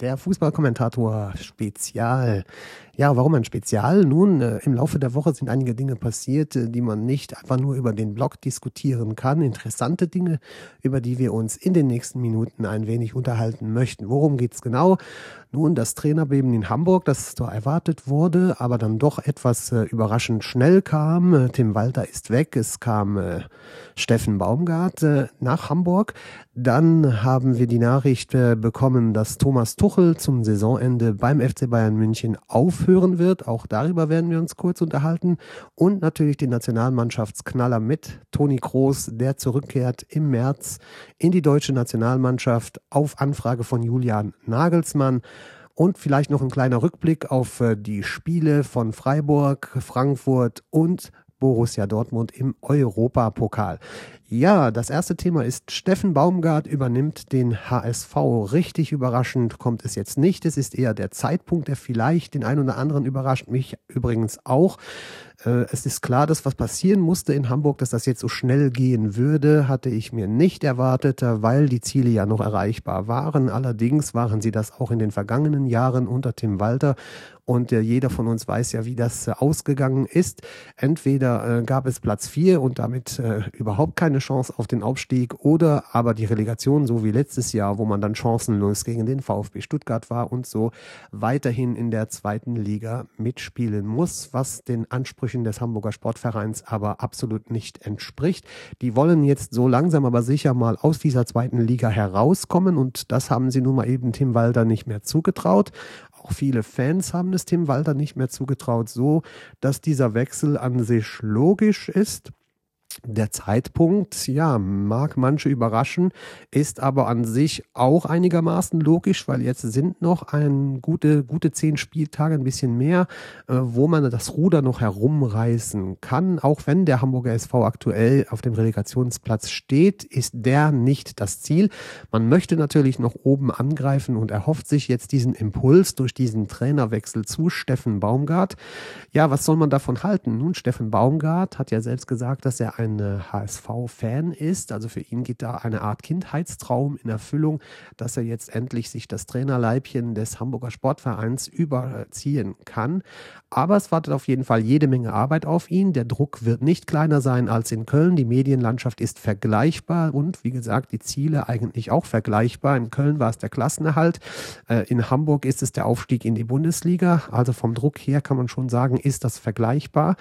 Der Fußballkommentator Spezial. Ja, warum ein Spezial? Nun, äh, im Laufe der Woche sind einige Dinge passiert, äh, die man nicht einfach nur über den Blog diskutieren kann. Interessante Dinge, über die wir uns in den nächsten Minuten ein wenig unterhalten möchten. Worum geht's genau? Nun, das Trainerbeben in Hamburg, das so erwartet wurde, aber dann doch etwas äh, überraschend schnell kam. Äh, Tim Walter ist weg. Es kam äh, Steffen Baumgart äh, nach Hamburg. Dann haben wir die Nachricht bekommen, dass Thomas Tuchel zum Saisonende beim FC Bayern München aufhören wird. Auch darüber werden wir uns kurz unterhalten. Und natürlich den Nationalmannschaftsknaller mit Toni Kroos, der zurückkehrt im März in die deutsche Nationalmannschaft auf Anfrage von Julian Nagelsmann. Und vielleicht noch ein kleiner Rückblick auf äh, die Spiele von Freiburg, Frankfurt und Borussia Dortmund im Europapokal. Ja, das erste Thema ist, Steffen Baumgart übernimmt den HSV. Richtig überraschend kommt es jetzt nicht. Es ist eher der Zeitpunkt, der vielleicht den einen oder anderen überrascht, mich übrigens auch. Äh, es ist klar, dass was passieren musste in Hamburg, dass das jetzt so schnell gehen würde, hatte ich mir nicht erwartet, äh, weil die Ziele ja noch erreichbar waren. Allerdings waren sie das auch in den vergangenen Jahren unter Tim Walter. Und äh, jeder von uns weiß ja, wie das ausgegangen ist. Entweder gab es Platz vier und damit überhaupt keine Chance auf den Aufstieg oder aber die Relegation, so wie letztes Jahr, wo man dann chancenlos gegen den VfB Stuttgart war und so weiterhin in der zweiten Liga mitspielen muss, was den Ansprüchen des Hamburger Sportvereins aber absolut nicht entspricht. Die wollen jetzt so langsam aber sicher mal aus dieser zweiten Liga herauskommen und das haben sie nun mal eben Tim Walter nicht mehr zugetraut. Auch viele Fans haben es Tim Walter nicht mehr zugetraut, so dass dieser Wechsel an sich logisch ist. Der Zeitpunkt, ja, mag manche überraschen, ist aber an sich auch einigermaßen logisch, weil jetzt sind noch ein gute, gute zehn Spieltage, ein bisschen mehr, äh, wo man das Ruder noch herumreißen kann. Auch wenn der Hamburger SV aktuell auf dem Relegationsplatz steht, ist der nicht das Ziel. Man möchte natürlich noch oben angreifen und erhofft sich jetzt diesen Impuls durch diesen Trainerwechsel zu Steffen Baumgart. Ja, was soll man davon halten? Nun, Steffen Baumgart hat ja selbst gesagt, dass er ein ein HSV-Fan ist. Also für ihn geht da eine Art Kindheitstraum in Erfüllung, dass er jetzt endlich sich das Trainerleibchen des Hamburger Sportvereins überziehen kann. Aber es wartet auf jeden Fall jede Menge Arbeit auf ihn. Der Druck wird nicht kleiner sein als in Köln. Die Medienlandschaft ist vergleichbar und wie gesagt, die Ziele eigentlich auch vergleichbar. In Köln war es der Klassenerhalt. Äh, in Hamburg ist es der Aufstieg in die Bundesliga. Also vom Druck her kann man schon sagen, ist das vergleichbar.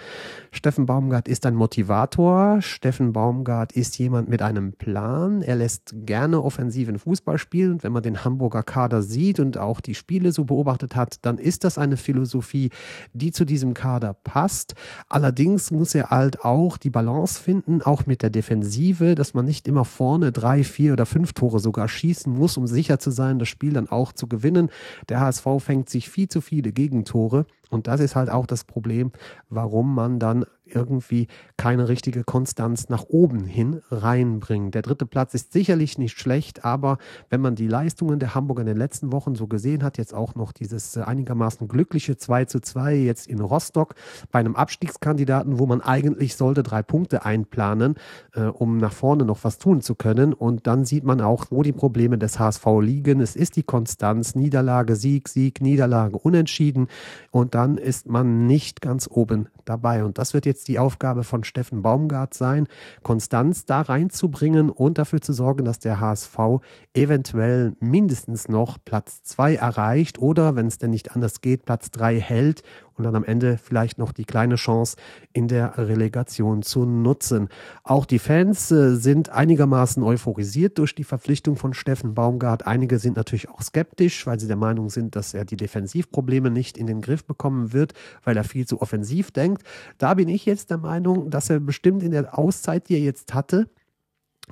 Steffen Baumgart ist ein Motivator. Steffen Baumgart ist jemand mit einem Plan. Er lässt gerne offensiven Fußball spielen. Wenn man den Hamburger Kader sieht und auch die Spiele so beobachtet hat, dann ist das eine Philosophie, die zu diesem Kader passt. Allerdings muss er halt auch die Balance finden, auch mit der Defensive, dass man nicht immer vorne drei, vier oder fünf Tore sogar schießen muss, um sicher zu sein, das Spiel dann auch zu gewinnen. Der HSV fängt sich viel zu viele Gegentore. Und das ist halt auch das Problem, warum man dann irgendwie keine richtige Konstanz nach oben hin reinbringt. Der dritte Platz ist sicherlich nicht schlecht, aber wenn man die Leistungen der Hamburger in den letzten Wochen so gesehen hat, jetzt auch noch dieses äh, einigermaßen glückliche 2 zu 2 jetzt in Rostock bei einem Abstiegskandidaten, wo man eigentlich sollte drei Punkte einplanen, äh, um nach vorne noch was tun zu können. Und dann sieht man auch, wo die Probleme des HSV liegen. Es ist die Konstanz, Niederlage, Sieg, Sieg, Niederlage, Unentschieden. Und dann ist man nicht ganz oben dabei. Und das wird jetzt die Aufgabe von Steffen Baumgart sein, Konstanz da reinzubringen und dafür zu sorgen, dass der HSV eventuell mindestens noch Platz zwei erreicht oder, wenn es denn nicht anders geht, Platz drei hält und dann am Ende vielleicht noch die kleine Chance in der Relegation zu nutzen. Auch die Fans äh, sind einigermaßen euphorisiert durch die Verpflichtung von Steffen Baumgart. Einige sind natürlich auch skeptisch, weil sie der Meinung sind, dass er die Defensivprobleme nicht in den Griff bekommen wird, weil er viel zu offensiv denkt. Da bin ich jetzt der Meinung, dass er bestimmt in der Auszeit, die er jetzt hatte,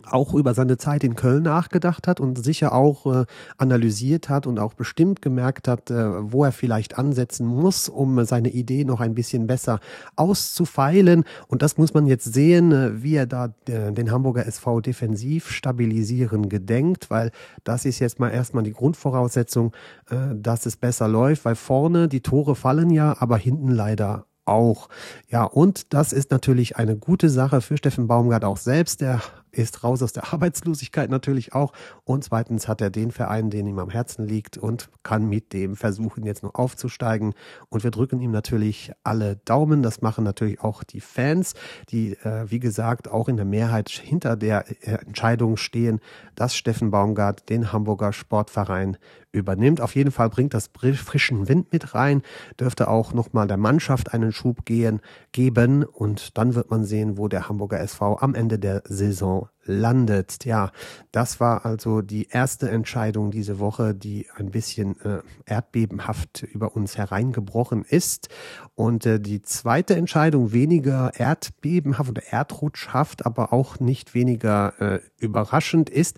auch über seine Zeit in Köln nachgedacht hat und sicher auch äh, analysiert hat und auch bestimmt gemerkt hat, äh, wo er vielleicht ansetzen muss, um seine Idee noch ein bisschen besser auszufeilen. Und das muss man jetzt sehen, äh, wie er da den Hamburger SV defensiv stabilisieren gedenkt, weil das ist jetzt mal erstmal die Grundvoraussetzung, dass es besser läuft, weil vorne die Tore fallen ja, aber hinten leider auch. Ja, und das ist natürlich eine gute Sache für Steffen Baumgart auch selbst. Der ist raus aus der Arbeitslosigkeit natürlich auch. Und zweitens hat er den Verein, den ihm am Herzen liegt und kann mit dem versuchen, jetzt noch aufzusteigen. Und wir drücken ihm natürlich alle Daumen. Das machen natürlich auch die Fans, die, äh, wie gesagt, auch in der Mehrheit hinter der äh, Entscheidung stehen, dass Steffen Baumgart den Hamburger Sportverein übernimmt. Auf jeden Fall bringt das frischen Wind mit rein, dürfte auch nochmal der Mannschaft einen Schub gehen, geben und dann wird man sehen, wo der Hamburger SV am Ende der Saison Channel landet. Ja, das war also die erste Entscheidung diese Woche, die ein bisschen äh, erdbebenhaft über uns hereingebrochen ist. Und äh, die zweite Entscheidung weniger erdbebenhaft oder erdrutschhaft, aber auch nicht weniger äh, überraschend ist,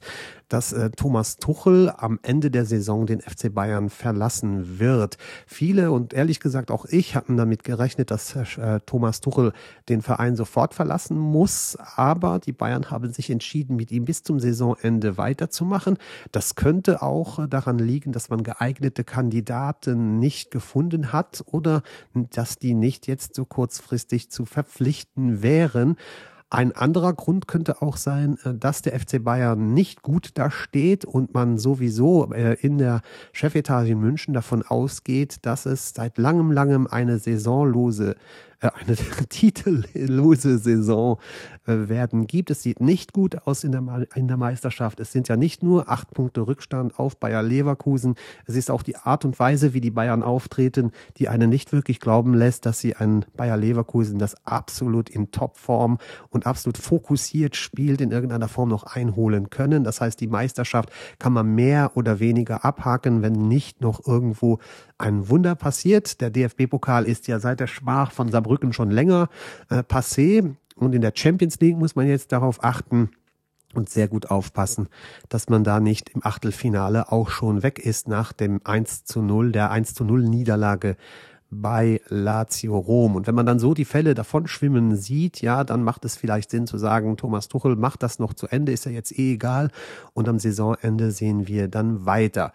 dass äh, Thomas Tuchel am Ende der Saison den FC Bayern verlassen wird. Viele und ehrlich gesagt auch ich hatten damit gerechnet, dass äh, Thomas Tuchel den Verein sofort verlassen muss, aber die Bayern haben sich entschieden, mit ihm bis zum Saisonende weiterzumachen. Das könnte auch daran liegen, dass man geeignete Kandidaten nicht gefunden hat oder dass die nicht jetzt so kurzfristig zu verpflichten wären. Ein anderer Grund könnte auch sein, äh, dass der FC Bayern nicht gut dasteht und man sowieso äh, in der Chefetage in München davon ausgeht, dass es seit langem, langem eine saisonlose äh, eine titellose Saison äh, werden gibt. Es sieht nicht gut aus in der, in der Meisterschaft. Es sind ja nicht nur acht Punkte Rückstand auf Bayer Leverkusen. Es ist auch die Art und Weise, wie die Bayern auftreten, die einen nicht wirklich glauben lässt, dass sie ein Bayer Leverkusen, das absolut in Topform und absolut fokussiert spielt, in irgendeiner Form noch einholen können. Das heißt, die Meisterschaft kann man mehr oder weniger abhaken, wenn nicht noch irgendwo ein Wunder passiert. Der DFB-Pokal ist ja seit der Schmach von Saarbrücken schon länger äh, passé. Und in der Champions League muss man jetzt darauf achten, und sehr gut aufpassen, dass man da nicht im Achtelfinale auch schon weg ist nach dem 1 zu 0, der 1 zu 0 Niederlage bei Lazio Rom. Und wenn man dann so die Fälle davon schwimmen sieht, ja, dann macht es vielleicht Sinn zu sagen, Thomas Tuchel macht das noch zu Ende, ist ja jetzt eh egal. Und am Saisonende sehen wir dann weiter.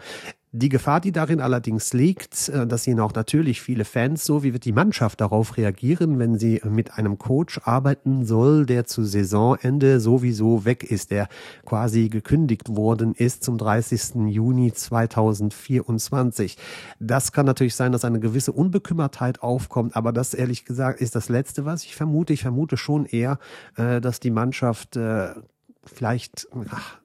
Die Gefahr, die darin allerdings liegt, äh, das sehen auch natürlich viele Fans so, wie wird die Mannschaft darauf reagieren, wenn sie mit einem Coach arbeiten soll, der zu Saisonende sowieso weg ist, der quasi gekündigt worden ist zum 30. Juni 2024. Das kann natürlich sein, dass eine gewisse Unbekümmertheit aufkommt, aber das ehrlich gesagt ist das Letzte, was ich vermute. Ich vermute schon eher, äh, dass die Mannschaft äh, vielleicht ach,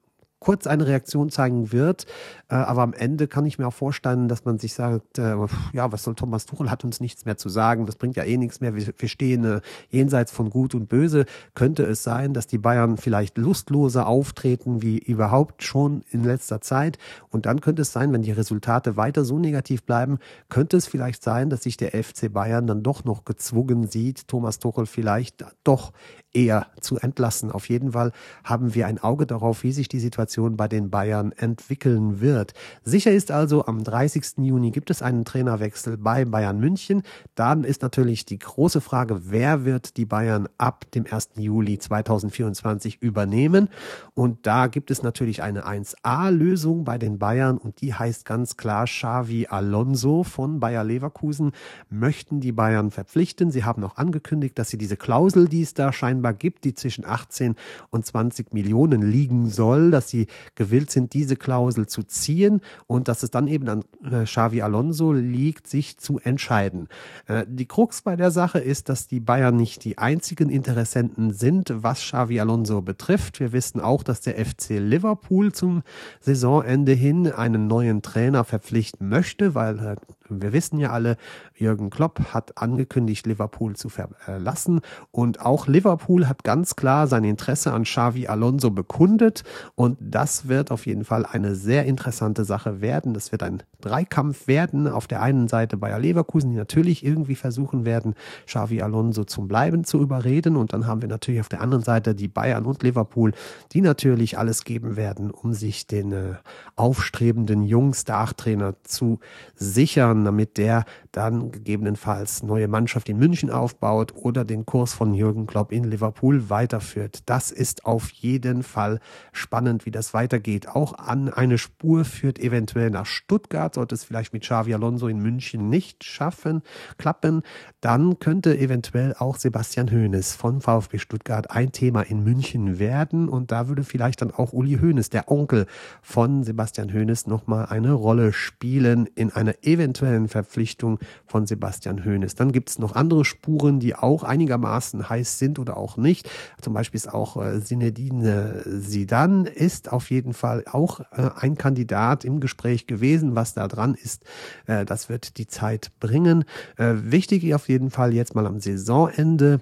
kurz eine Reaktion zeigen wird. Äh, aber am Ende kann ich mir auch vorstellen, dass man sich sagt, äh, ja, was soll Thomas Tuchel, hat uns nichts mehr zu sagen, das bringt ja eh nichts mehr, wir, stehen äh, jenseits von Gut und Böse. Könnte es sein, dass die Bayern vielleicht lustloser auftreten wie überhaupt schon in letzter Zeit? Und dann könnte es sein, wenn die Resultate weiter so negativ bleiben, könnte es vielleicht sein, dass sich der FC Bayern dann doch noch gezwungen sieht, Thomas Tuchel vielleicht doch eher zu entlassen. Auf jeden Fall haben wir ein Auge darauf, wie sich die Situation bei den Bayern entwickeln wird. Sicher ist also, am 30. Juni gibt es einen Trainerwechsel bei Bayern München. Dann ist natürlich die große Frage, wer wird die Bayern ab dem 1. Juli 2024 übernehmen? Und da gibt es natürlich eine 1A-Lösung bei den Bayern und die heißt ganz klar Xavi Alonso von Bayer Leverkusen möchten die Bayern verpflichten. Sie haben auch angekündigt, dass sie diese Klausel, die es da scheinbar scheinbar gibt, die zwischen 18 und 20 Millionen liegen soll, dass sie gewillt sind, diese Klausel zu ziehen und dass es dann eben an äh, Xavi Alonso liegt, sich zu entscheiden. Äh, die Krux bei der Sache ist, dass die Bayern nicht die einzigen Interessenten sind, was Xavi Alonso betrifft. Wir wissen auch, dass der FC Liverpool zum Saisonende hin einen neuen Trainer verpflichten möchte, weil wir wissen ja alle, Jürgen Klopp hat angekündigt, Liverpool zu verlassen und auch Liverpool hat ganz klar sein Interesse an Xavi Alonso bekundet und das wird auf jeden Fall eine sehr interessante Sache werden. Das wird ein Dreikampf werden. Auf der einen Seite Bayer Leverkusen, die natürlich irgendwie versuchen werden, Xavi Alonso zum Bleiben zu überreden und dann haben wir natürlich auf der anderen Seite die Bayern und Liverpool, die natürlich alles geben werden, um sich den äh, aufstrebenden jungen Star-Trainer zu sichern, damit der dann gegebenenfalls neue Mannschaft in München aufbaut oder den Kurs von Jürgen Klopp in Liverpool weiterführt. Das ist auf jeden Fall spannend, wie das weitergeht. Auch an eine Spur führt eventuell nach Stuttgart. Sollte es vielleicht mit Xavi Alonso in München nicht schaffen, klappen, dann könnte eventuell auch Sebastian Hoeneß von VfB Stuttgart ein Thema in München werden und da würde vielleicht dann auch Uli Hoeneß, der Onkel von Sebastian Hoeneß, nochmal eine Rolle spielen in einer eventuellen Verpflichtung von Sebastian Hoeneß. Dann gibt es noch andere Spuren, die auch einigermaßen heiß sind oder auch nicht. Zum Beispiel ist auch äh, Sinedine Sidan ist auf jeden Fall auch äh, ein Kandidat im Gespräch gewesen. Was da dran ist, äh, das wird die Zeit bringen. Äh, wichtig auf jeden Fall jetzt mal am Saisonende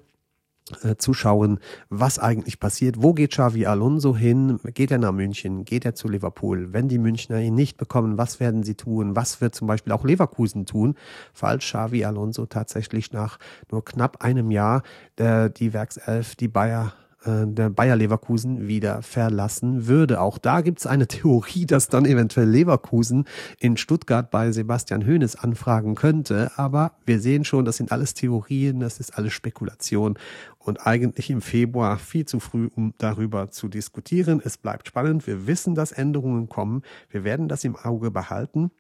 äh, zuschauen, was eigentlich passiert. Wo geht Xavi Alonso hin? Geht er nach München? Geht er zu Liverpool? Wenn die Münchner ihn nicht bekommen, was werden sie tun? Was wird zum Beispiel auch Leverkusen tun, falls Xavi Alonso tatsächlich nach nur knapp einem Jahr äh, die Werkself, die Bayer äh, der Bayer Leverkusen wieder verlassen würde. Auch da gibt es eine Theorie, dass dann eventuell Leverkusen in Stuttgart bei Sebastian Hoeneß anfragen könnte. Aber wir sehen schon, das sind alles Theorien, das ist alles Spekulation und eigentlich im Februar viel zu früh, um darüber zu diskutieren. Es bleibt spannend. Wir wissen, dass Änderungen kommen. Wir werden das im Auge behalten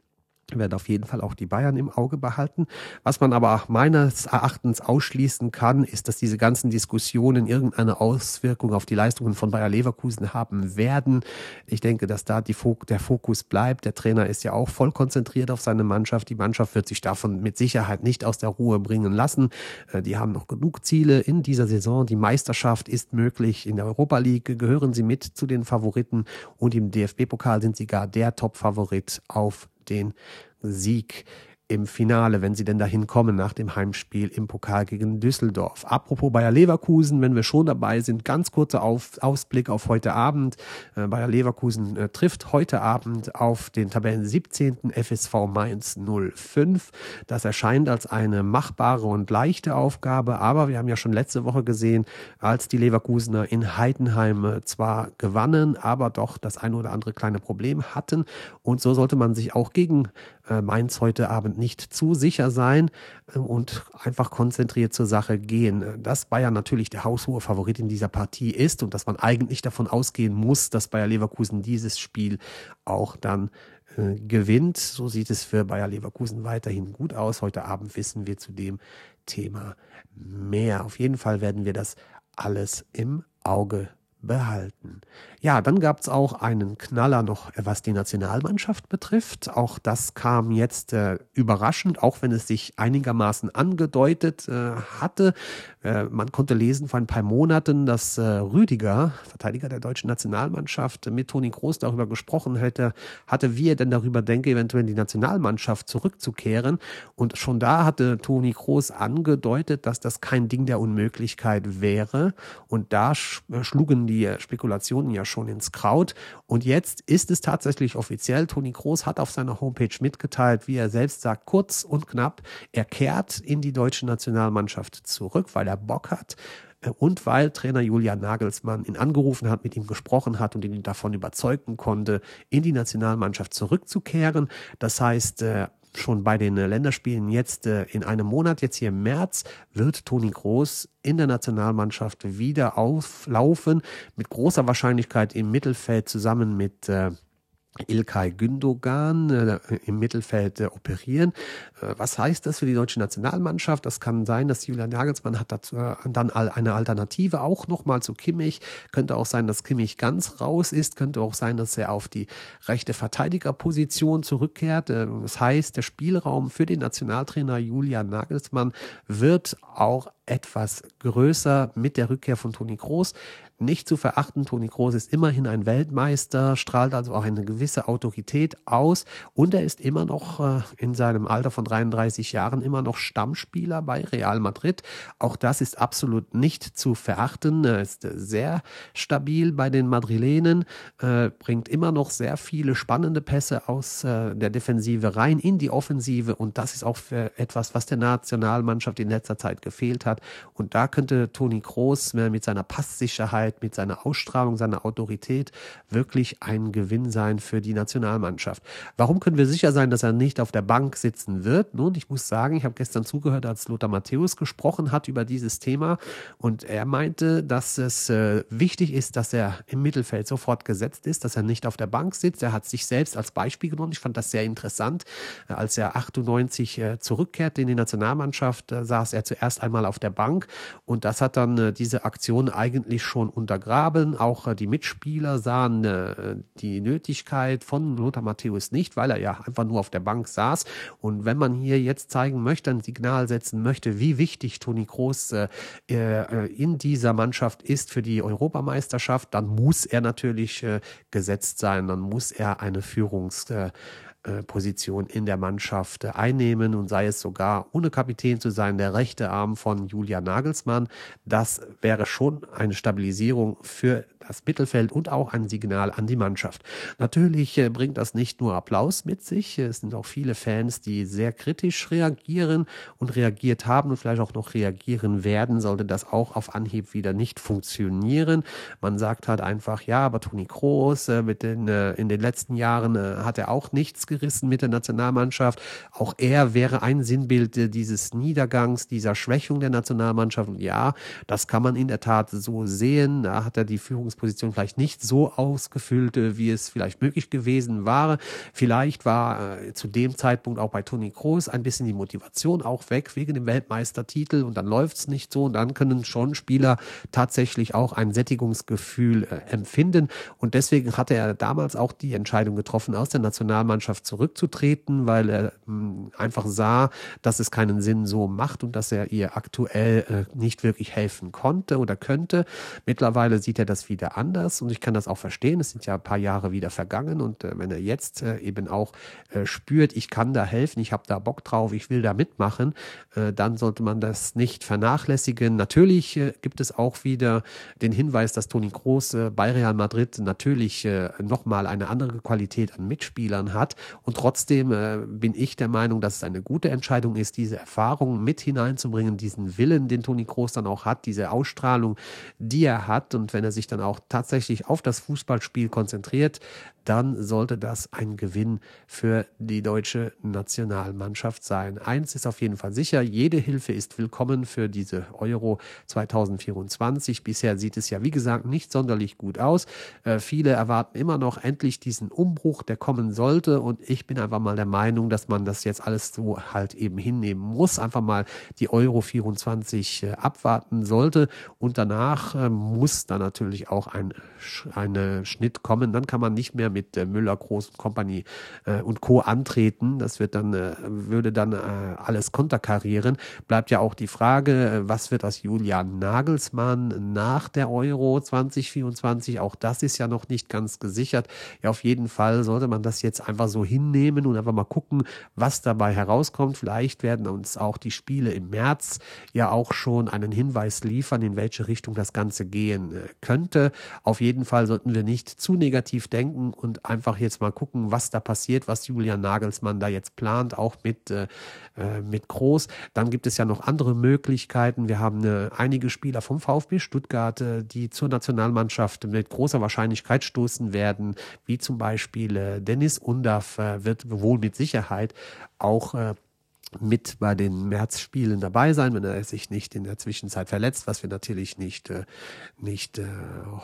werden auf jeden Fall auch die Bayern im Auge behalten. Was man aber meines Erachtens ausschließen kann, ist, dass diese ganzen Diskussionen irgendeine Auswirkung auf die Leistungen von Bayer Leverkusen haben werden. Ich denke, dass da die, der Fokus bleibt. Der Trainer ist ja auch voll konzentriert auf seine Mannschaft. Die Mannschaft wird sich davon mit Sicherheit nicht aus der Ruhe bringen lassen. Äh, die haben noch genug Ziele in dieser Saison. Die Meisterschaft ist möglich. In der Europa League gehören sie mit zu den Favoriten und im DFB-Pokal sind sie gar der Top-Favorit auf den Sieg im Finale, wenn sie denn dahin kommen nach dem Heimspiel im Pokal gegen Düsseldorf. Apropos Bayer Leverkusen, wenn wir schon dabei sind, ganz kurzer auf, Ausblick auf heute Abend. Äh, Bayer Leverkusen äh, trifft heute Abend auf den Tabellen 17. FSV Mainz 05. Das erscheint als eine machbare und leichte Aufgabe, aber wir haben ja schon letzte Woche gesehen, als die Leverkusener in Heidenheim äh, zwar gewannen, aber doch das ein oder andere kleine Problem hatten. Und so sollte man sich auch gegen äh, Mainz heute Abend nicht zu sicher sein äh, und einfach konzentriert zur Sache gehen. Dass Bayern natürlich der haushohe Favorit in dieser Partie ist und dass man eigentlich davon ausgehen muss, dass Bayer Leverkusen dieses Spiel auch dann äh, gewinnt. So sieht es für Bayer Leverkusen weiterhin gut aus. Heute Abend wissen wir zu dem Thema mehr. Auf jeden Fall werden wir das alles im Auge behalten. Ja, dann gab es auch einen Knaller noch, was die Nationalmannschaft betrifft. Auch das kam jetzt äh, überraschend, auch wenn es sich einigermaßen angedeutet äh, hatte. Äh, man konnte lesen vor ein paar Monaten, dass äh, Rüdiger, Verteidiger der deutschen Nationalmannschaft, mit Toni Groß darüber gesprochen hätte, hatte, wie er denn darüber denke, eventuell in die Nationalmannschaft zurückzukehren. Und schon da hatte Toni Groß angedeutet, dass das kein Ding der Unmöglichkeit wäre. Und da äh, schlugen die Spekulationen ja schon ins Kraut. Und jetzt ist es tatsächlich offiziell. Toni Groß hat auf seiner Homepage mitgeteilt, wie er selbst sagt, kurz und knapp, er kehrt in die deutsche Nationalmannschaft zurück, weil er Bock hat äh, und weil Trainer Julian Nagelsmann ihn angerufen hat, mit ihm gesprochen hat und ihn davon überzeugen konnte, in die Nationalmannschaft zurückzukehren. Das heißt, äh, schon bei den Länderspielen jetzt äh, in einem Monat, jetzt hier im März, wird Toni Groß in der Nationalmannschaft wieder auflaufen, mit großer Wahrscheinlichkeit im Mittelfeld zusammen mit Ilkay Gündogan äh, im Mittelfeld äh, operieren. Äh, was heißt das für die deutsche Nationalmannschaft? Das kann sein, dass Julian Nagelsmann hat dazu äh, dann eine Alternative auch nochmal zu Kimmich. Könnte auch sein, dass Kimmich ganz raus ist. Könnte auch sein, dass er auf die rechte Verteidigerposition zurückkehrt. Äh, das heißt, der Spielraum für den Nationaltrainer Julian Nagelsmann wird auch etwas größer mit der Rückkehr von Toni Kroos nicht zu verachten. Toni Kroos ist immerhin ein Weltmeister, strahlt also auch eine gewisse Autorität aus und er ist immer noch äh, in seinem Alter von 33 Jahren immer noch Stammspieler bei Real Madrid. Auch das ist absolut nicht zu verachten. Er ist sehr stabil bei den Madrilenen, äh, bringt immer noch sehr viele spannende Pässe aus äh, der Defensive rein in die Offensive und das ist auch etwas, was der Nationalmannschaft in letzter Zeit gefehlt hat. Und da könnte Toni Kroos mit seiner Passsicherheit Sicherheit, mit seiner Ausstrahlung, seiner Autorität wirklich ein Gewinn sein für die Nationalmannschaft. Warum können wir sicher sein, dass er nicht auf der Bank sitzen wird? Nun, ich muss sagen, ich habe gestern zugehört, als Lothar Matthäus gesprochen hat über dieses Thema und er meinte, dass es äh, wichtig ist, dass er im Mittelfeld sofort gesetzt ist, dass er nicht auf der Bank sitzt. Er hat sich selbst als Beispiel genommen. Ich fand das sehr interessant. Äh, als er 98 äh, zurückkehrte in die Nationalmannschaft, äh, saß er zuerst einmal auf der Bank und das hat dann äh, diese Aktion eigentlich schon untergraben. Auch äh, die Mitspieler sahen äh, die Nötigkeit von Lothar Matthäus nicht, weil er ja einfach nur auf der Bank saß. Und wenn man hier jetzt zeigen möchte, ein Signal setzen möchte, wie wichtig Toni Kroos äh, in dieser Mannschaft ist für die Europameisterschaft, dann muss er natürlich gesetzt sein, dann muss er eine Führungs Position in der Mannschaft einnehmen und sei es sogar ohne Kapitän zu sein, der rechte Arm von Julian Nagelsmann. Das wäre schon eine Stabilisierung für das Mittelfeld und auch ein Signal an die Mannschaft. Natürlich äh, bringt das nicht nur Applaus mit sich, es sind auch viele Fans, die sehr kritisch reagieren und reagiert haben und vielleicht auch noch reagieren werden, sollte das auch auf Anhieb wieder nicht funktionieren. Man sagt halt einfach, ja, aber Toni Kroos äh, mit den, in den letzten Jahren hat er auch nichts gerissen mit der Nationalmannschaft. Auch er wäre ein Sinnbild dieses Niedergangs, dieser Schwächung der Nationalmannschaft. Und ja, das kann man in der Tat so sehen. Da hat er die Führungsposition vielleicht nicht so ausgefüllt, äh, wie es vielleicht möglich gewesen war. Vielleicht war äh, zu dem Zeitpunkt auch bei Toni Kroos ein bisschen die Motivation auch weg wegen dem Weltmeistertitel und dann läuft es nicht so und dann können schon Spieler tatsächlich auch ein Sättigungsgefühl äh, empfinden und deswegen hatte er damals auch die Entscheidung getroffen, aus der Nationalmannschaft Mannschaft zurückzutreten, weil er hm, einfach sah, dass es keinen Sinn so macht und dass er ihr aktuell nicht wirklich helfen konnte oder könnte. Mittlerweile sieht er das wieder anders und ich kann das auch verstehen. Es sind ja ein paar Jahre wieder vergangen und äh, wenn er jetzt äh, eben auch spürt, ich kann da helfen, ich habe da Bock drauf, ich will da mitmachen, dann sollte man das nicht vernachlässigen. Natürlich gibt es auch wieder den Hinweis, dass Toni Kroos bei Real Madrid natürlich nochmal eine andere Qualität an Mitspielern hat und trotzdem äh, bin ich der Meinung, dass es eine gute Entscheidung ist, diese Erfahrung mit hineinzubringen, diesen Willen, den Toni Kroos dann auch hat, diese Ausstrahlung, die er hat. Und wenn er sich dann auch tatsächlich auf das Fußballspiel konzentriert, dann sollte das ein Gewinn für die deutsche Nationalmannschaft sein. Eins ist auf jeden Fall sicher, jede Hilfe ist willkommen für diese Euro 2024. Bisher sieht es ja, wie gesagt, nicht sonderlich gut aus. Äh, viele erwarten immer noch endlich diesen Umbruch, der kommen sollte. Und ich bin einfach mal der Meinung, dass man das jetzt alles so halt eben hinnehmen muss. Einfach mal die Euro 24 äh, abwarten sollte. Und danach äh, muss da natürlich auch ein eine Schnitt kommen. Dann kann man nicht mehr mit äh, Müller, Groß und Company äh, und Co. antreten. Das wird dann, äh, würde dann äh, alles konterkarieren. Bleibt ja auch die Frage, äh, was wird aus Julian Nagelsmann nach der Euro 2024? Auch das ist ja noch nicht ganz gesichert. Ja, auf jeden Fall sollte man das jetzt einfach so hinnehmen und einfach mal gucken, was dabei herauskommt. Vielleicht werden uns auch die Spiele im März ja auch schon einen Hinweis liefern, in welche Richtung das Ganze gehen äh, Auf jeden Fall sollten wir nicht zu negativ denken und einfach jetzt mal gucken, was da passiert, was Julian Nagelsmann da jetzt plant, auch mit, äh, äh mit Groß. Dann gibt es ja noch andere Möglichkeiten. Wir haben äh, einige Spieler vom VfB Stuttgart, äh, die zur Nationalmannschaft mit großer Wahrscheinlichkeit stoßen werden, wie zum Beispiel äh, Dennis Undaff äh, wird wohl mit Sicherheit auch mit bei den Märzspielen dabei sein, wenn er sich nicht in der Zwischenzeit verletzt, was wir natürlich nicht, äh, nicht äh,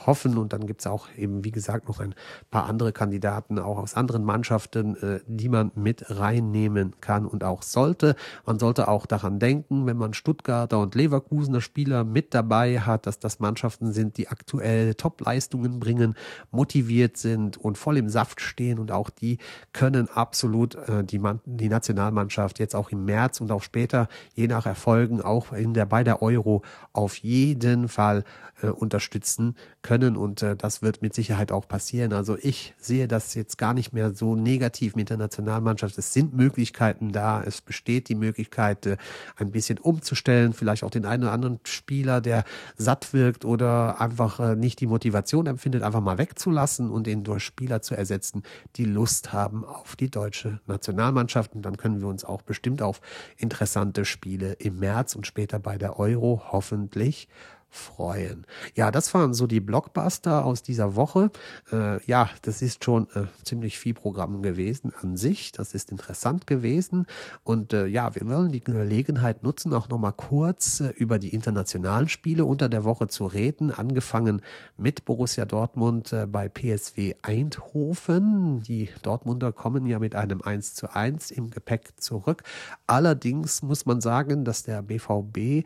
hoffen. Und dann gibt es auch eben, wie gesagt, noch ein paar andere Kandidaten, auch aus anderen Mannschaften, äh, die man mit reinnehmen kann und auch sollte. Man sollte auch daran denken, wenn man Stuttgarter und Leverkusener Spieler mit dabei hat, dass das Mannschaften sind, die aktuell Top-Leistungen bringen, motiviert sind und voll im Saft stehen. Und auch die können absolut äh, die, Man die Nationalmannschaft jetzt auch im März und auch später, je nach Erfolgen, auch in der, bei der Euro auf jeden Fall äh, unterstützen können. Und äh, das wird mit Sicherheit auch passieren. Also ich sehe das jetzt gar nicht mehr so negativ mit der Nationalmannschaft. Es sind Möglichkeiten da. Es besteht die Möglichkeit, äh, ein bisschen umzustellen. Vielleicht auch den einen oder anderen Spieler, der satt wirkt oder einfach äh, nicht die Motivation empfindet, einfach mal wegzulassen und ihn durch Spieler zu ersetzen, die Lust haben auf die deutsche Nationalmannschaft. Und dann können wir uns auch bestimmt auf interessante Spiele im März und später bei der Euro hoffentlich freuen. Ja, das waren so die Blockbuster aus dieser Woche. Äh, ja, das ist schon äh, ziemlich viel Programm gewesen an sich. Das ist interessant gewesen. Und äh, ja, wir wollen die Gelegenheit nutzen, auch nochmal kurz äh, über die internationalen Spiele unter der Woche zu reden. Angefangen mit Borussia Dortmund äh, bei PSW Eindhoven. Die Dortmunder kommen ja mit einem 1 zu 1 im Gepäck zurück. Allerdings muss man sagen, dass der BVB äh,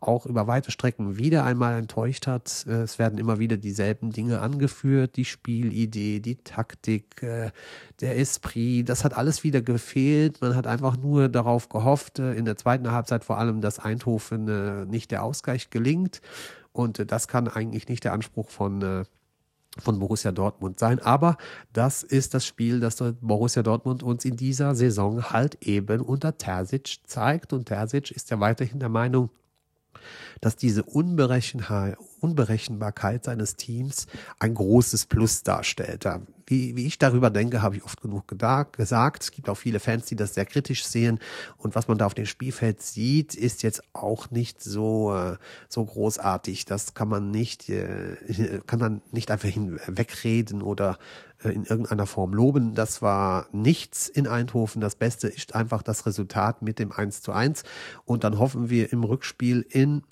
auch über weite Strecken wieder einmal enttäuscht hat. Äh, es werden immer wieder dieselben Dinge angeführt, die Spielidee, die Taktik, äh, der Esprit, das hat alles wieder gefehlt. Man hat einfach nur darauf gehofft, äh, in der zweiten Halbzeit vor allem, dass Eindhoven nicht der Ausgleich gelingt. Und das kann eigentlich nicht der Anspruch von von Borussia Dortmund sein. Aber das ist das Spiel, das Borussia Dortmund uns in dieser Saison halt eben unter Terzic zeigt. Und Terzic ist ja weiterhin der Meinung, dass diese Unberechenbarkeit seines Teams ein großes Plus darstellt. Wie, wie ich darüber denke, habe ich oft genug gesagt. Es gibt auch viele Fans, die das sehr kritisch sehen. Und was man da auf dem Spielfeld sieht, ist jetzt auch nicht so, äh, so großartig. Das kann man nicht, äh, kann man nicht einfach hinwegreden oder äh, in irgendeiner Form loben. Das war nichts in Eindhoven. Das Beste ist einfach das Resultat mit dem 1 zu 1. Und dann hoffen wir im Rückspiel in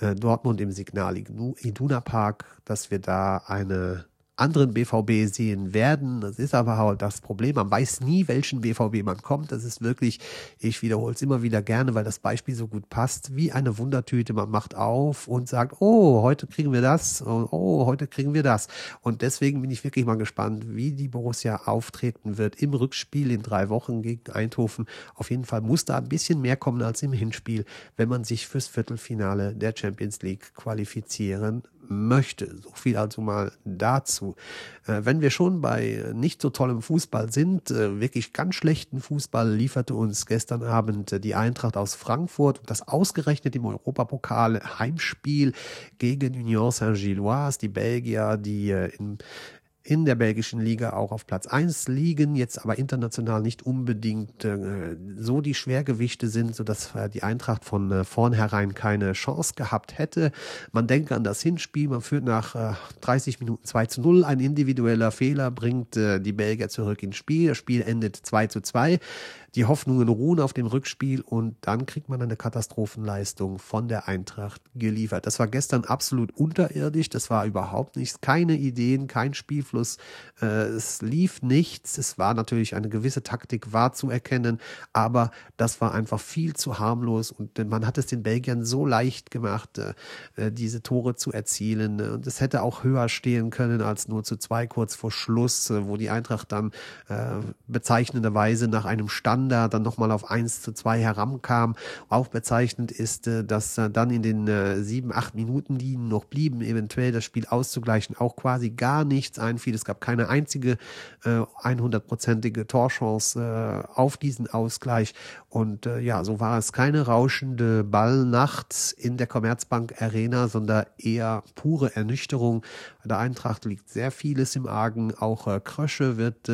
äh, Dortmund im Signal Iduna Park, dass wir da eine anderen BVB sehen werden. Das ist aber halt das Problem. Man weiß nie, welchen BVB man kommt. Das ist wirklich, ich wiederhole es immer wieder gerne, weil das Beispiel so gut passt, wie eine Wundertüte. Man macht auf und sagt, oh, heute kriegen wir das, oh, heute kriegen wir das. Und deswegen bin ich wirklich mal gespannt, wie die Borussia auftreten wird im Rückspiel in drei Wochen gegen Eindhoven. Auf jeden Fall muss da ein bisschen mehr kommen als im Hinspiel, wenn man sich fürs Viertelfinale der Champions League qualifizieren möchte. So viel also mal dazu. Äh, wenn wir schon bei nicht so tollem Fußball sind, äh, wirklich ganz schlechten Fußball lieferte uns gestern Abend äh, die Eintracht aus Frankfurt und das ausgerechnet im Europapokal Heimspiel gegen Union Saint-Gilloise, die Belgier, die in in der belgischen Liga auch auf Platz eins liegen, jetzt aber international nicht unbedingt äh, so die Schwergewichte sind, sodass äh, die Eintracht von äh, vornherein keine Chance gehabt hätte. Man denke an das Hinspiel, man führt nach äh, 30 Minuten 2 zu 0, ein individueller Fehler bringt äh, die Belgier zurück ins Spiel, das Spiel endet 2 zu 2 die Hoffnungen ruhen auf dem Rückspiel und dann kriegt man eine Katastrophenleistung von der Eintracht geliefert. Das war gestern absolut unterirdisch, das war überhaupt nichts, keine Ideen, kein Spielfluss, äh, es lief nichts, es war natürlich eine gewisse Taktik war zu erkennen, aber das war einfach viel zu harmlos und man hat es den Belgiern so leicht gemacht, äh, diese Tore zu erzielen und es hätte auch höher stehen können als nur zu zwei kurz vor Schluss, äh, wo die Eintracht dann äh, bezeichnenderweise nach einem Stand Uganda dann nochmal auf 1 zu 2 herankam. Auch bezeichnend ist, äh, dass dann in den äh, sieben, acht Minuten, die noch blieben, eventuell das Spiel auszugleichen, auch quasi gar nichts einfiel. Es gab keine einzige 100-prozentige äh, Torchance auf diesen Ausgleich. Und ja, so war es keine rauschende Ballnacht in der Commerzbank Arena, sondern eher pure Ernüchterung. Der Eintracht liegt sehr vieles im Argen. Auch Krösche wird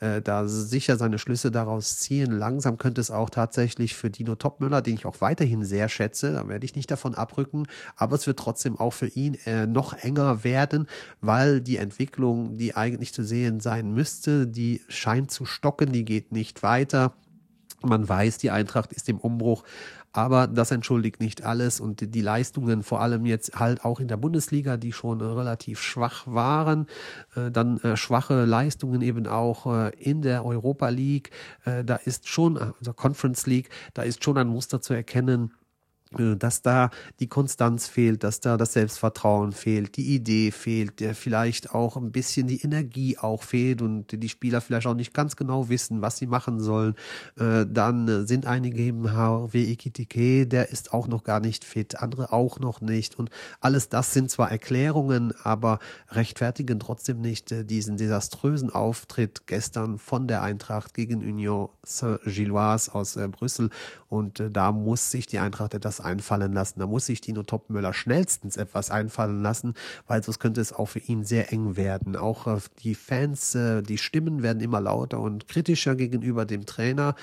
da sicher seine Schlüsse daraus ziehen sehen. Langsam könnte es auch tatsächlich für Dino Topmüller, den ich auch weiterhin sehr schätze, da werde ich nicht davon abrücken, aber es wird trotzdem auch für ihn äh, noch enger werden, weil die Entwicklung, die eigentlich zu sehen sein müsste, die scheint zu stocken, die geht nicht weiter. Man weiß, die Eintracht ist im Umbruch, aber das entschuldigt nicht alles und die Leistungen, vor allem jetzt halt auch in der Bundesliga, die schon relativ schwach waren, äh, dann äh, schwache Leistungen eben auch äh, in der Europa League, da ist schon, also Conference League, da ist schon ein Muster zu erkennen äh, dass da die Konstanz fehlt, dass da das Selbstvertrauen fehlt, die Idee fehlt, der vielleicht auch ein bisschen die Energie auch fehlt und die Spieler vielleicht auch nicht ganz genau wissen, was sie machen sollen. Äh, dann sind einige eben HW Ekitike, der ist auch noch gar nicht fit, andere auch noch nicht und alles das sind zwar Erklärungen, aber rechtfertigen trotzdem nicht äh, diesen desaströsen Auftritt gestern von der Eintracht gegen Union Saint-Gilloise aus Brüssel und da muss sich die Eintracht etwas einfallen lassen. Da muss sich Dino Topmöller schnellstens etwas einfallen lassen, weil sonst könnte es auch für ihn sehr eng werden. Auch äh, die Fans, äh, die Stimmen werden immer lauter und kritischer gegenüber dem Trainer.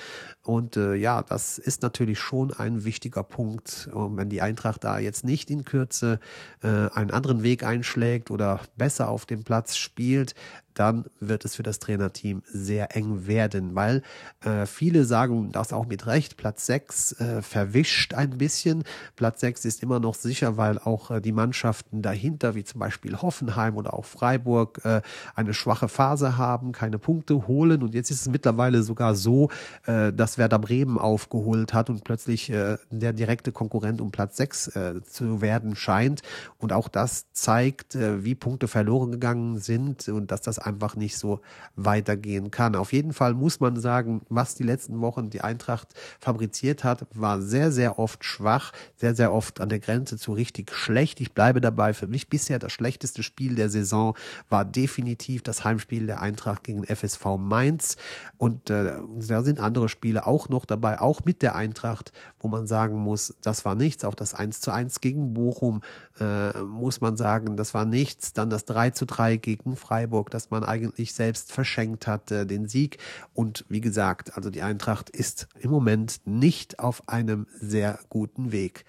Und äh, ja, das ist natürlich schon ein wichtiger Punkt. Wenn die Eintracht da jetzt nicht in Kürze einen anderen Weg einschlägt oder besser auf dem Platz spielt, dann wird es für das Trainerteam sehr eng werden, weil äh, viele sagen das auch mit Recht, Platz 6 äh, verwischt ein bisschen. Platz 6 ist immer noch sicher, weil auch äh, die Mannschaften dahinter, wie zum Beispiel Hoffenheim oder auch Freiburg, äh, eine schwache Phase haben, keine Punkte holen. Und jetzt ist es mittlerweile sogar so, äh, dass Werder Bremen aufgeholt hat und plötzlich äh, der direkte Konkurrent um Platz 6 äh, zu werden scheint. Und auch das zeigt, wie Punkte verloren gegangen sind und dass das einfach nicht so weitergehen kann. Auf jeden Fall muss man sagen, was die letzten Wochen die Eintracht fabriziert hat, war sehr, sehr oft schwach, sehr, sehr oft an der Grenze zu richtig schlecht. Ich bleibe dabei, für mich bisher das schlechteste Spiel der Saison war definitiv das Heimspiel der Eintracht gegen FSV Mainz. Und äh, da sind andere Spiele auch noch dabei, auch mit der Eintracht, wo man sagen muss, das war nichts. Auch das 1 zu 1 gegen Bochum äh, muss man sagen, das war nichts. Dann das 3 zu 3 gegen Freiburg, das man eigentlich selbst verschenkt hat, äh, den Sieg. Und wie gesagt, also die Eintracht ist im Moment nicht auf einem sehr guten Weg.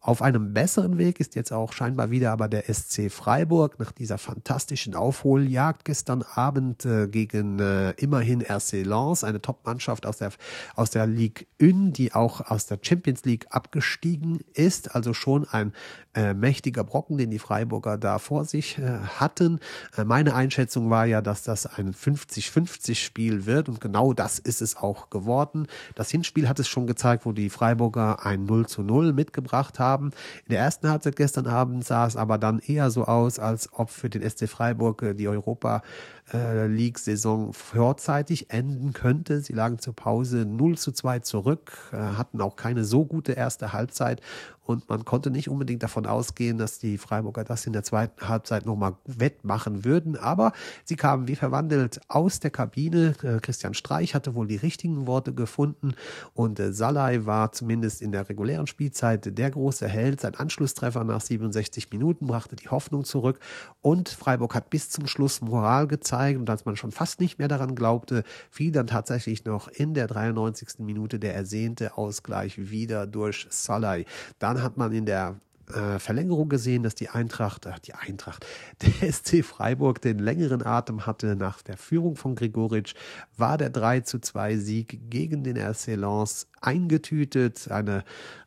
Auf einem besseren Weg ist jetzt auch scheinbar wieder aber der SC Freiburg nach dieser fantastischen Aufholjagd gestern Abend äh, gegen äh, immerhin RC Lens, eine Top-Mannschaft aus der, aus der Ligue 1, die auch aus der Champions League abgestiegen ist. Also schon ein äh, mächtiger Brocken, den die Freiburger da vor sich äh, hatten. Äh, meine Einschätzung war ja, dass das ein 50-50 Spiel wird und genau das ist es auch geworden. Das Hinspiel hat es schon gezeigt, wo die Freiburger ein 0 zu 0 mitgebracht haben haben. In der ersten Halbzeit gestern Abend sah es aber dann eher so aus, als ob für den SC Freiburg äh, die Europa äh, League-Saison vorzeitig enden könnte. Sie lagen zur Pause 0 zu 2 zurück, äh, hatten auch keine so gute erste Halbzeit und man konnte nicht unbedingt davon ausgehen, dass die Freiburger das in der zweiten Halbzeit nochmal wettmachen würden. Aber sie kamen wie verwandelt aus der Kabine. Äh, Christian Streich hatte wohl die richtigen Worte gefunden und äh, Salai war zumindest in der regulären Spielzeit der große Held. Sein Anschlusstreffer nach 67 Minuten brachte die Hoffnung zurück und Freiburg hat bis zum Schluss Moral gezeigt und als man schon fast nicht mehr daran glaubte, fiel dann tatsächlich noch in der 93. Minute der ersehnte Ausgleich wieder durch Salai. Dann hat man in der äh, Verlängerung gesehen, dass die Eintracht, äh, die Eintracht, der SC Freiburg den längeren Atem hatte nach der Führung von Gregoritsch, war der 3 zu 2 Sieg gegen den RC Lens eingetütet. Eine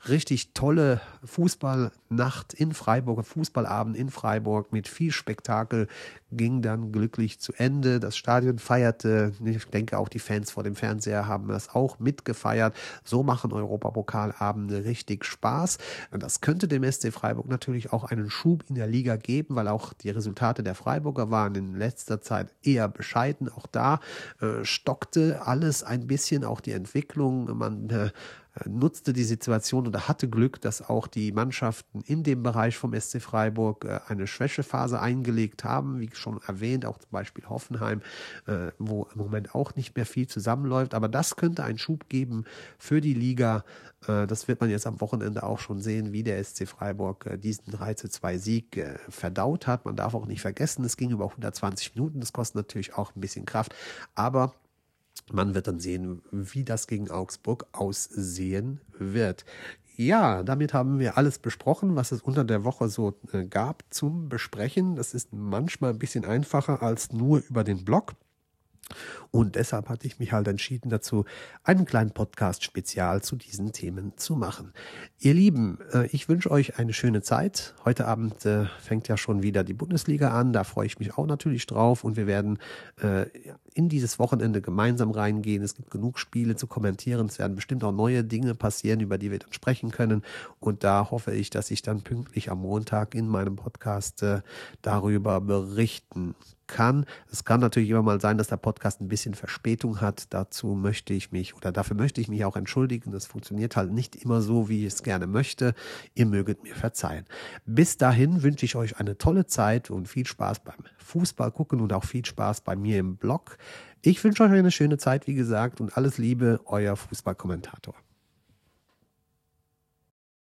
richtig tolle Fußballnacht in Freiburg, Fußballabend in Freiburg mit viel Spektakel ging dann glücklich zu Ende. Das Stadion feierte, ich denke auch die Fans vor dem Fernseher haben das auch mitgefeiert. So machen Europapokalabende richtig Spaß. Und das könnte dem SC Freiburg natürlich auch einen Schub in der Liga geben, weil auch die Resultate der Freiburger waren in letzter Zeit eher bescheiden. Auch da äh, stockte alles ein bisschen, auch die Entwicklung. Man äh, nutzte die Situation oder hatte Glück, dass auch die Mannschaften in dem Bereich vom SC Freiburg äh, eine Schwächephase eingelegt haben, wie schon erwähnt, auch zum Beispiel Hoffenheim, äh, wo im Moment auch nicht mehr viel zusammenläuft. Aber das könnte einen Schub geben für die Liga. Äh, das wird man jetzt am Wochenende auch schon sehen, wie der SC Freiburg diesen 3 zu 2 Sieg verdaut hat. Man darf auch nicht vergessen, es ging über 120 Minuten. Das kostet natürlich auch ein bisschen Kraft. Aber man wird dann sehen, wie das gegen Augsburg aussehen wird. Ja, damit haben wir alles besprochen, was es unter der Woche so äh, gab zum Besprechen. Das ist manchmal ein bisschen einfacher als nur über den Blog. Und deshalb hatte ich mich halt entschieden dazu, einen kleinen Podcast-Spezial zu diesen Themen zu machen. Ihr Lieben, äh, ich wünsche euch eine schöne Zeit. Heute Abend äh, fängt ja schon wieder die Bundesliga an. Da freue ich mich auch natürlich drauf. Und wir werden äh, in dieses Wochenende gemeinsam reingehen. Es gibt genug Spiele zu kommentieren. Es werden bestimmt auch neue Dinge passieren, über die wir dann sprechen können. Und da hoffe ich, dass ich dann pünktlich am Montag in meinem Podcast darüber berichten kann. Es kann natürlich immer mal sein, dass der Podcast ein bisschen Verspätung hat. Dazu möchte ich mich oder dafür möchte ich mich auch entschuldigen. Das funktioniert halt nicht immer so, wie ich es gerne möchte. Ihr möget mir verzeihen. Bis dahin wünsche ich euch eine tolle Zeit und viel Spaß beim Fußball gucken und auch viel Spaß bei mir im Blog. Ich wünsche euch eine schöne Zeit, wie gesagt, und alles Liebe, euer Fußballkommentator.